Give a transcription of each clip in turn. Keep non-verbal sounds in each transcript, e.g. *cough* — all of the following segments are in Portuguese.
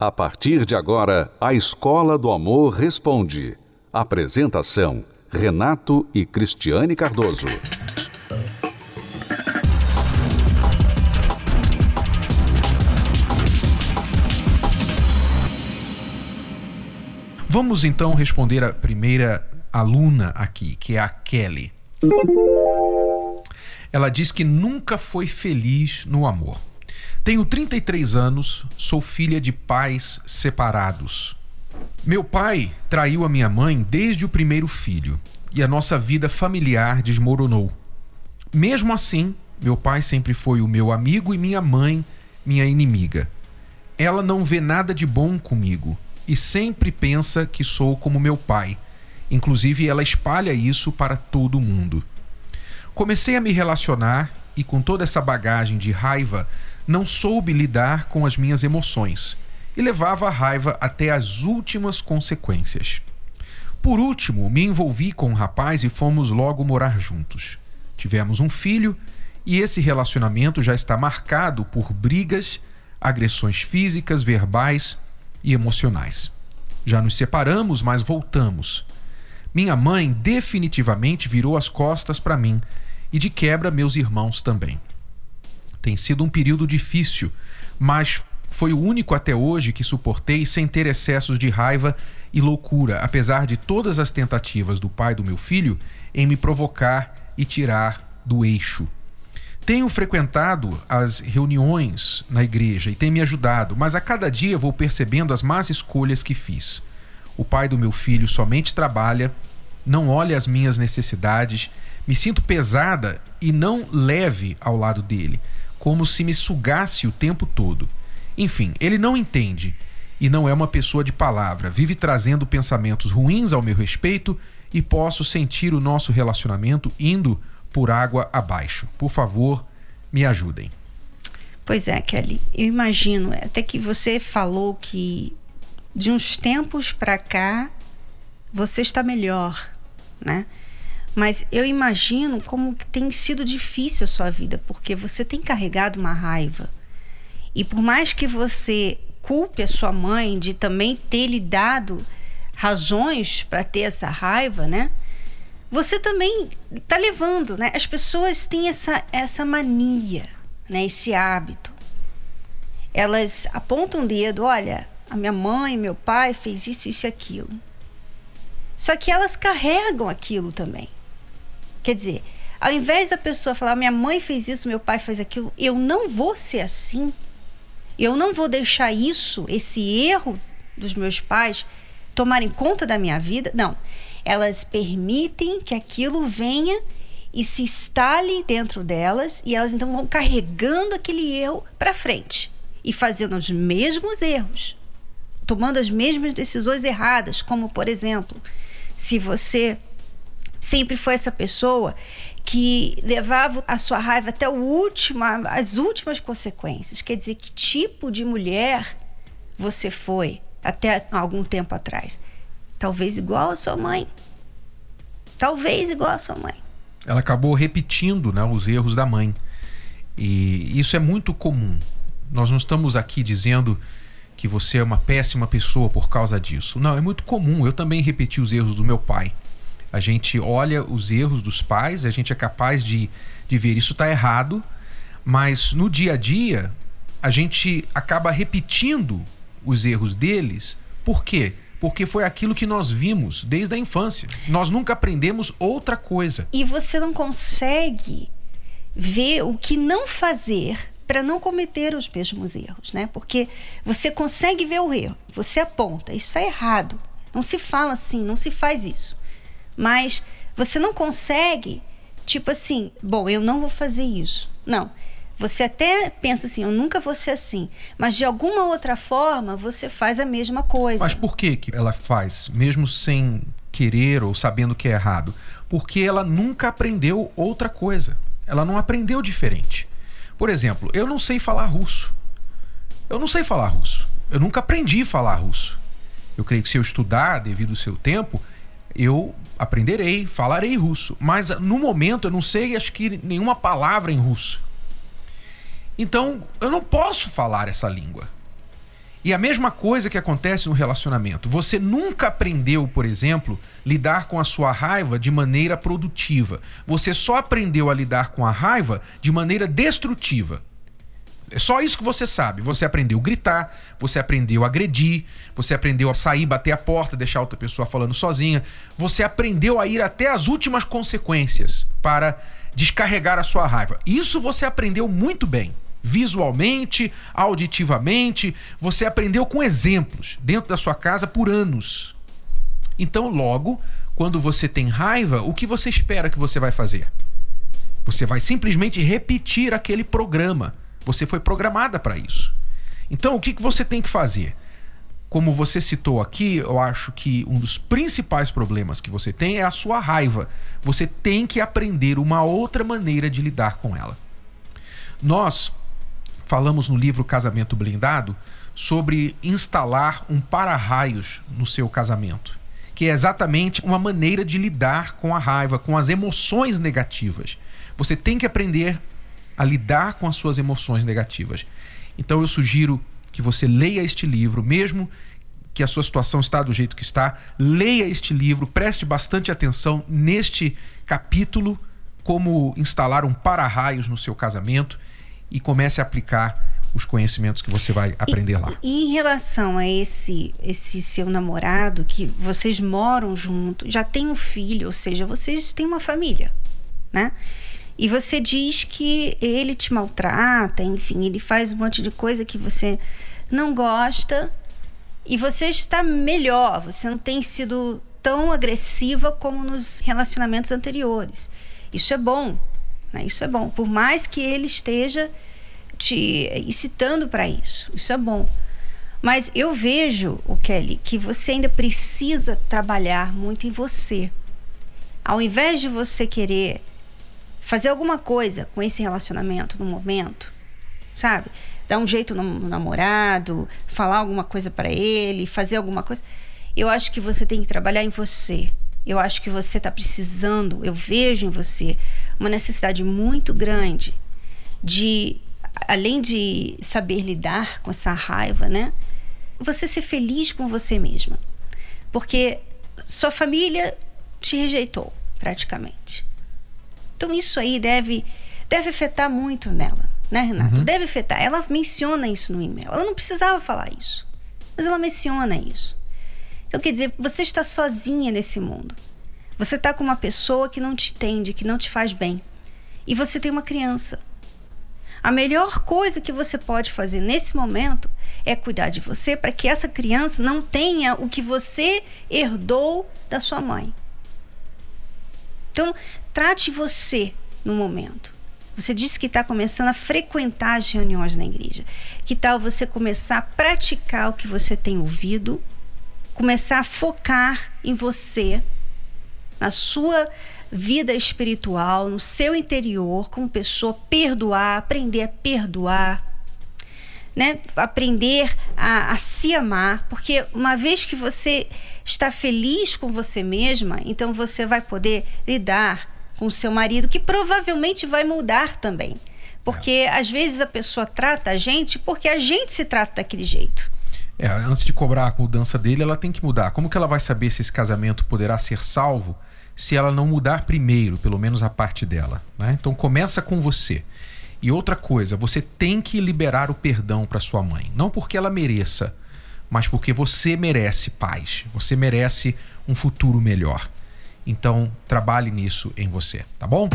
A partir de agora, a Escola do Amor Responde. Apresentação: Renato e Cristiane Cardoso. Vamos então responder a primeira aluna aqui, que é a Kelly. Ela diz que nunca foi feliz no amor. Tenho 33 anos, sou filha de pais separados. Meu pai traiu a minha mãe desde o primeiro filho e a nossa vida familiar desmoronou. Mesmo assim, meu pai sempre foi o meu amigo e minha mãe minha inimiga. Ela não vê nada de bom comigo e sempre pensa que sou como meu pai. Inclusive, ela espalha isso para todo mundo. Comecei a me relacionar e, com toda essa bagagem de raiva, não soube lidar com as minhas emoções e levava a raiva até as últimas consequências. Por último, me envolvi com um rapaz e fomos logo morar juntos. Tivemos um filho e esse relacionamento já está marcado por brigas, agressões físicas, verbais e emocionais. Já nos separamos, mas voltamos. Minha mãe definitivamente virou as costas para mim e de quebra meus irmãos também. Tem sido um período difícil, mas foi o único até hoje que suportei sem ter excessos de raiva e loucura, apesar de todas as tentativas do pai do meu filho em me provocar e tirar do eixo. Tenho frequentado as reuniões na igreja e tem me ajudado, mas a cada dia vou percebendo as más escolhas que fiz. O pai do meu filho somente trabalha, não olha as minhas necessidades, me sinto pesada e não leve ao lado dele como se me sugasse o tempo todo. Enfim, ele não entende e não é uma pessoa de palavra, vive trazendo pensamentos ruins ao meu respeito e posso sentir o nosso relacionamento indo por água abaixo. Por favor, me ajudem. Pois é, Kelly, eu imagino, até que você falou que de uns tempos para cá você está melhor, né? Mas eu imagino como tem sido difícil a sua vida, porque você tem carregado uma raiva. E por mais que você culpe a sua mãe de também ter lhe dado razões para ter essa raiva, né? Você também está levando, né? As pessoas têm essa, essa mania, né? Esse hábito. Elas apontam o dedo, olha, a minha mãe, meu pai fez isso, isso e aquilo. Só que elas carregam aquilo também. Quer dizer, ao invés da pessoa falar, minha mãe fez isso, meu pai fez aquilo, eu não vou ser assim. Eu não vou deixar isso, esse erro dos meus pais, tomarem conta da minha vida. Não. Elas permitem que aquilo venha e se instale dentro delas e elas então vão carregando aquele erro para frente e fazendo os mesmos erros, tomando as mesmas decisões erradas, como por exemplo, se você sempre foi essa pessoa que levava a sua raiva até as últimas consequências. Quer dizer, que tipo de mulher você foi até algum tempo atrás? Talvez igual a sua mãe. Talvez igual a sua mãe. Ela acabou repetindo né, os erros da mãe. E isso é muito comum. Nós não estamos aqui dizendo que você é uma péssima pessoa por causa disso. Não, é muito comum. Eu também repeti os erros do meu pai. A gente olha os erros dos pais, a gente é capaz de, de ver isso está errado, mas no dia a dia a gente acaba repetindo os erros deles. Por quê? Porque foi aquilo que nós vimos desde a infância. Nós nunca aprendemos outra coisa. E você não consegue ver o que não fazer para não cometer os mesmos erros, né? Porque você consegue ver o erro, você aponta, isso é errado. Não se fala assim, não se faz isso. Mas você não consegue, tipo assim, bom, eu não vou fazer isso. Não. Você até pensa assim, eu nunca vou ser assim. Mas de alguma outra forma, você faz a mesma coisa. Mas por que, que ela faz, mesmo sem querer ou sabendo que é errado? Porque ela nunca aprendeu outra coisa. Ela não aprendeu diferente. Por exemplo, eu não sei falar russo. Eu não sei falar russo. Eu nunca aprendi a falar russo. Eu creio que se eu estudar devido ao seu tempo, eu aprenderei, falarei russo, mas no momento eu não sei, acho que nenhuma palavra em russo. Então, eu não posso falar essa língua. E a mesma coisa que acontece no relacionamento. Você nunca aprendeu, por exemplo, lidar com a sua raiva de maneira produtiva. Você só aprendeu a lidar com a raiva de maneira destrutiva. É só isso que você sabe. Você aprendeu a gritar, você aprendeu a agredir, você aprendeu a sair, bater a porta, deixar outra pessoa falando sozinha. Você aprendeu a ir até as últimas consequências para descarregar a sua raiva. Isso você aprendeu muito bem. Visualmente, auditivamente, você aprendeu com exemplos dentro da sua casa por anos. Então, logo, quando você tem raiva, o que você espera que você vai fazer? Você vai simplesmente repetir aquele programa você foi programada para isso. Então, o que, que você tem que fazer? Como você citou aqui, eu acho que um dos principais problemas que você tem é a sua raiva. Você tem que aprender uma outra maneira de lidar com ela. Nós falamos no livro Casamento Blindado sobre instalar um para-raios no seu casamento, que é exatamente uma maneira de lidar com a raiva, com as emoções negativas. Você tem que aprender a lidar com as suas emoções negativas. Então eu sugiro que você leia este livro, mesmo que a sua situação está do jeito que está, leia este livro, preste bastante atenção neste capítulo, como instalar um para-raios no seu casamento e comece a aplicar os conhecimentos que você vai aprender e, lá. E em relação a esse esse seu namorado que vocês moram junto, já tem um filho, ou seja, vocês têm uma família, né? E você diz que ele te maltrata, enfim, ele faz um monte de coisa que você não gosta e você está melhor, você não tem sido tão agressiva como nos relacionamentos anteriores. Isso é bom, né? Isso é bom. Por mais que ele esteja te incitando para isso, isso é bom. Mas eu vejo, o Kelly, que você ainda precisa trabalhar muito em você. Ao invés de você querer fazer alguma coisa com esse relacionamento no momento, sabe? Dar um jeito no namorado, falar alguma coisa para ele, fazer alguma coisa. Eu acho que você tem que trabalhar em você. Eu acho que você está precisando, eu vejo em você uma necessidade muito grande de, além de saber lidar com essa raiva, né? Você ser feliz com você mesma. Porque sua família te rejeitou, praticamente. Então isso aí deve, deve afetar muito nela, né, Renato? Uhum. Deve afetar. Ela menciona isso no e-mail. Ela não precisava falar isso, mas ela menciona isso. Então quer dizer, você está sozinha nesse mundo. Você está com uma pessoa que não te entende, que não te faz bem. E você tem uma criança. A melhor coisa que você pode fazer nesse momento é cuidar de você para que essa criança não tenha o que você herdou da sua mãe. Então, trate você no momento. Você disse que está começando a frequentar as reuniões na igreja. Que tal você começar a praticar o que você tem ouvido, começar a focar em você, na sua vida espiritual, no seu interior, como pessoa, perdoar, aprender a perdoar, né? aprender a, a se amar, porque uma vez que você está feliz com você mesma, então você vai poder lidar com o seu marido, que provavelmente vai mudar também. Porque é. às vezes a pessoa trata a gente porque a gente se trata daquele jeito. É, antes de cobrar a mudança dele, ela tem que mudar. Como que ela vai saber se esse casamento poderá ser salvo se ela não mudar primeiro, pelo menos a parte dela? Né? Então começa com você. E outra coisa, você tem que liberar o perdão para sua mãe. Não porque ela mereça, mas porque você merece paz. Você merece um futuro melhor. Então, trabalhe nisso em você, tá bom?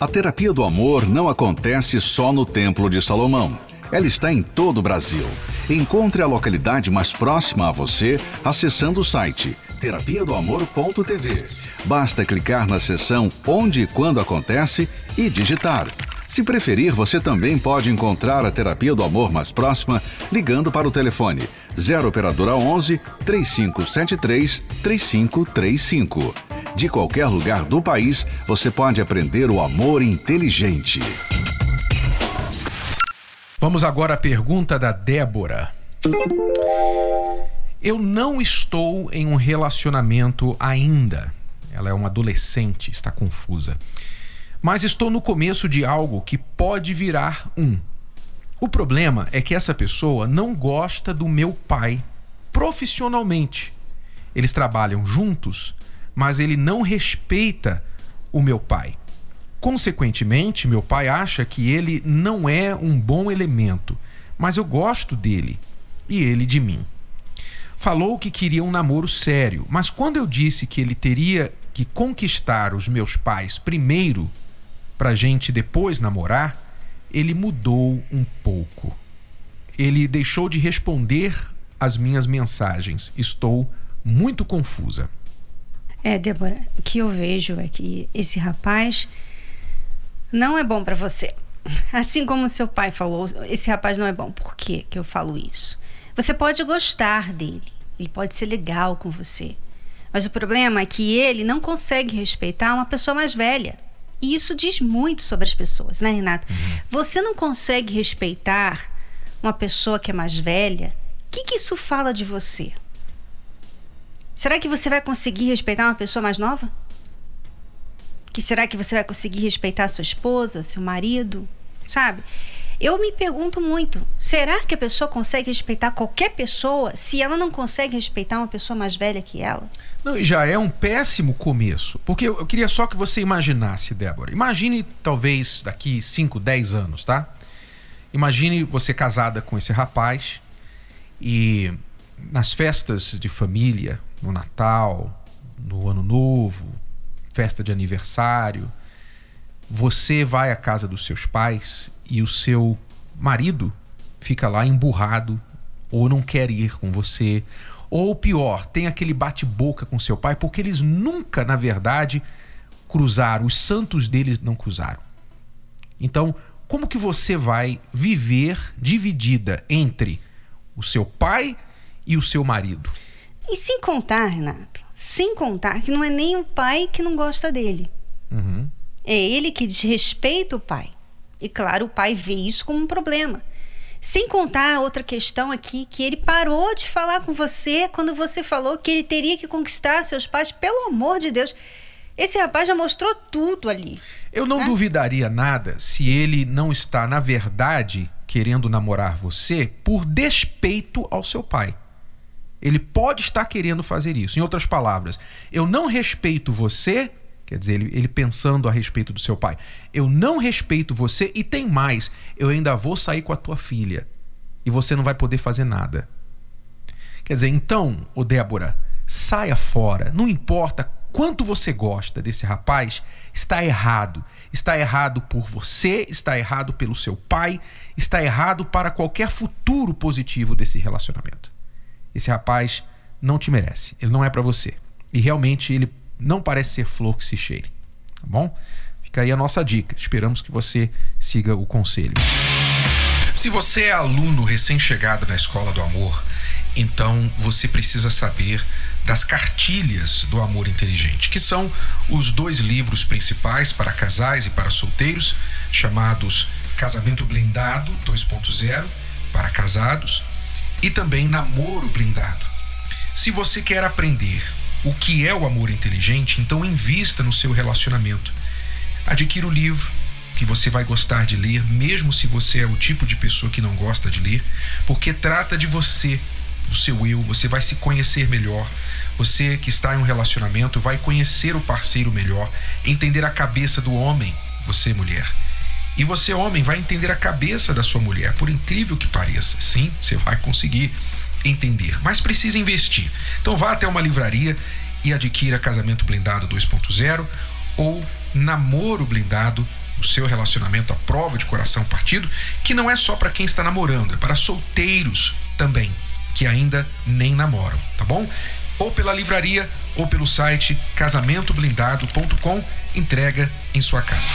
A terapia do amor não acontece só no Templo de Salomão. Ela está em todo o Brasil. Encontre a localidade mais próxima a você acessando o site terapia do amor.tv. Basta clicar na seção Onde e Quando Acontece e digitar. Se preferir, você também pode encontrar a terapia do amor mais próxima ligando para o telefone 0 operadora 11 3573 3535. De qualquer lugar do país, você pode aprender o amor inteligente. Vamos agora à pergunta da Débora. Eu não estou em um relacionamento ainda. Ela é uma adolescente, está confusa. Mas estou no começo de algo que pode virar um. O problema é que essa pessoa não gosta do meu pai profissionalmente. Eles trabalham juntos, mas ele não respeita o meu pai. Consequentemente, meu pai acha que ele não é um bom elemento, mas eu gosto dele e ele de mim. Falou que queria um namoro sério, mas quando eu disse que ele teria que conquistar os meus pais primeiro, pra gente depois namorar, ele mudou um pouco. Ele deixou de responder as minhas mensagens. Estou muito confusa. É, Débora, o que eu vejo é que esse rapaz não é bom para você. *laughs* Assim como seu pai falou, esse rapaz não é bom. Por que que eu falo isso? Você pode gostar dele, ele pode ser legal com você. Mas o problema é que ele não consegue respeitar uma pessoa mais velha. E isso diz muito sobre as pessoas, né, Renato? Uhum. Você não consegue respeitar uma pessoa que é mais velha. O que, que isso fala de você? Será que você vai conseguir respeitar uma pessoa mais nova? Que será que você vai conseguir respeitar sua esposa, seu marido, sabe? Eu me pergunto muito, será que a pessoa consegue respeitar qualquer pessoa se ela não consegue respeitar uma pessoa mais velha que ela? Não, já é um péssimo começo. Porque eu, eu queria só que você imaginasse, Débora. Imagine, talvez, daqui 5, 10 anos, tá? Imagine você casada com esse rapaz e nas festas de família, no Natal, no Ano Novo, festa de aniversário, você vai à casa dos seus pais e o seu marido fica lá emburrado ou não quer ir com você, ou pior, tem aquele bate-boca com seu pai porque eles nunca, na verdade, cruzaram, os santos deles não cruzaram. Então, como que você vai viver dividida entre o seu pai e o seu marido? E sem contar, Renato, sem contar que não é nem o pai que não gosta dele. Uhum. É ele que desrespeita o pai. E claro, o pai vê isso como um problema. Sem contar outra questão aqui, que ele parou de falar com você quando você falou que ele teria que conquistar seus pais, pelo amor de Deus. Esse rapaz já mostrou tudo ali. Eu não né? duvidaria nada se ele não está, na verdade, querendo namorar você por despeito ao seu pai. Ele pode estar querendo fazer isso. Em outras palavras, eu não respeito você, quer dizer, ele, ele, pensando a respeito do seu pai. Eu não respeito você e tem mais, eu ainda vou sair com a tua filha e você não vai poder fazer nada. Quer dizer, então, ô Débora, saia fora. Não importa quanto você gosta desse rapaz, está errado. Está errado por você, está errado pelo seu pai, está errado para qualquer futuro positivo desse relacionamento esse rapaz não te merece, ele não é para você. E realmente ele não parece ser flor que se cheire, tá bom? Fica aí a nossa dica. Esperamos que você siga o conselho. Se você é aluno recém-chegado na Escola do Amor, então você precisa saber das cartilhas do amor inteligente, que são os dois livros principais para casais e para solteiros, chamados Casamento Blindado 2.0 para casados e também namoro blindado. Se você quer aprender o que é o amor inteligente, então invista no seu relacionamento. Adquira o livro que você vai gostar de ler, mesmo se você é o tipo de pessoa que não gosta de ler, porque trata de você, do seu eu, você vai se conhecer melhor. Você que está em um relacionamento vai conhecer o parceiro melhor, entender a cabeça do homem, você mulher e você, homem, vai entender a cabeça da sua mulher, por incrível que pareça. Sim, você vai conseguir entender, mas precisa investir. Então vá até uma livraria e adquira Casamento Blindado 2.0 ou Namoro Blindado, o seu relacionamento à prova de coração partido, que não é só para quem está namorando, é para solteiros também, que ainda nem namoram, tá bom? Ou pela livraria ou pelo site casamentoblindado.com, entrega em sua casa.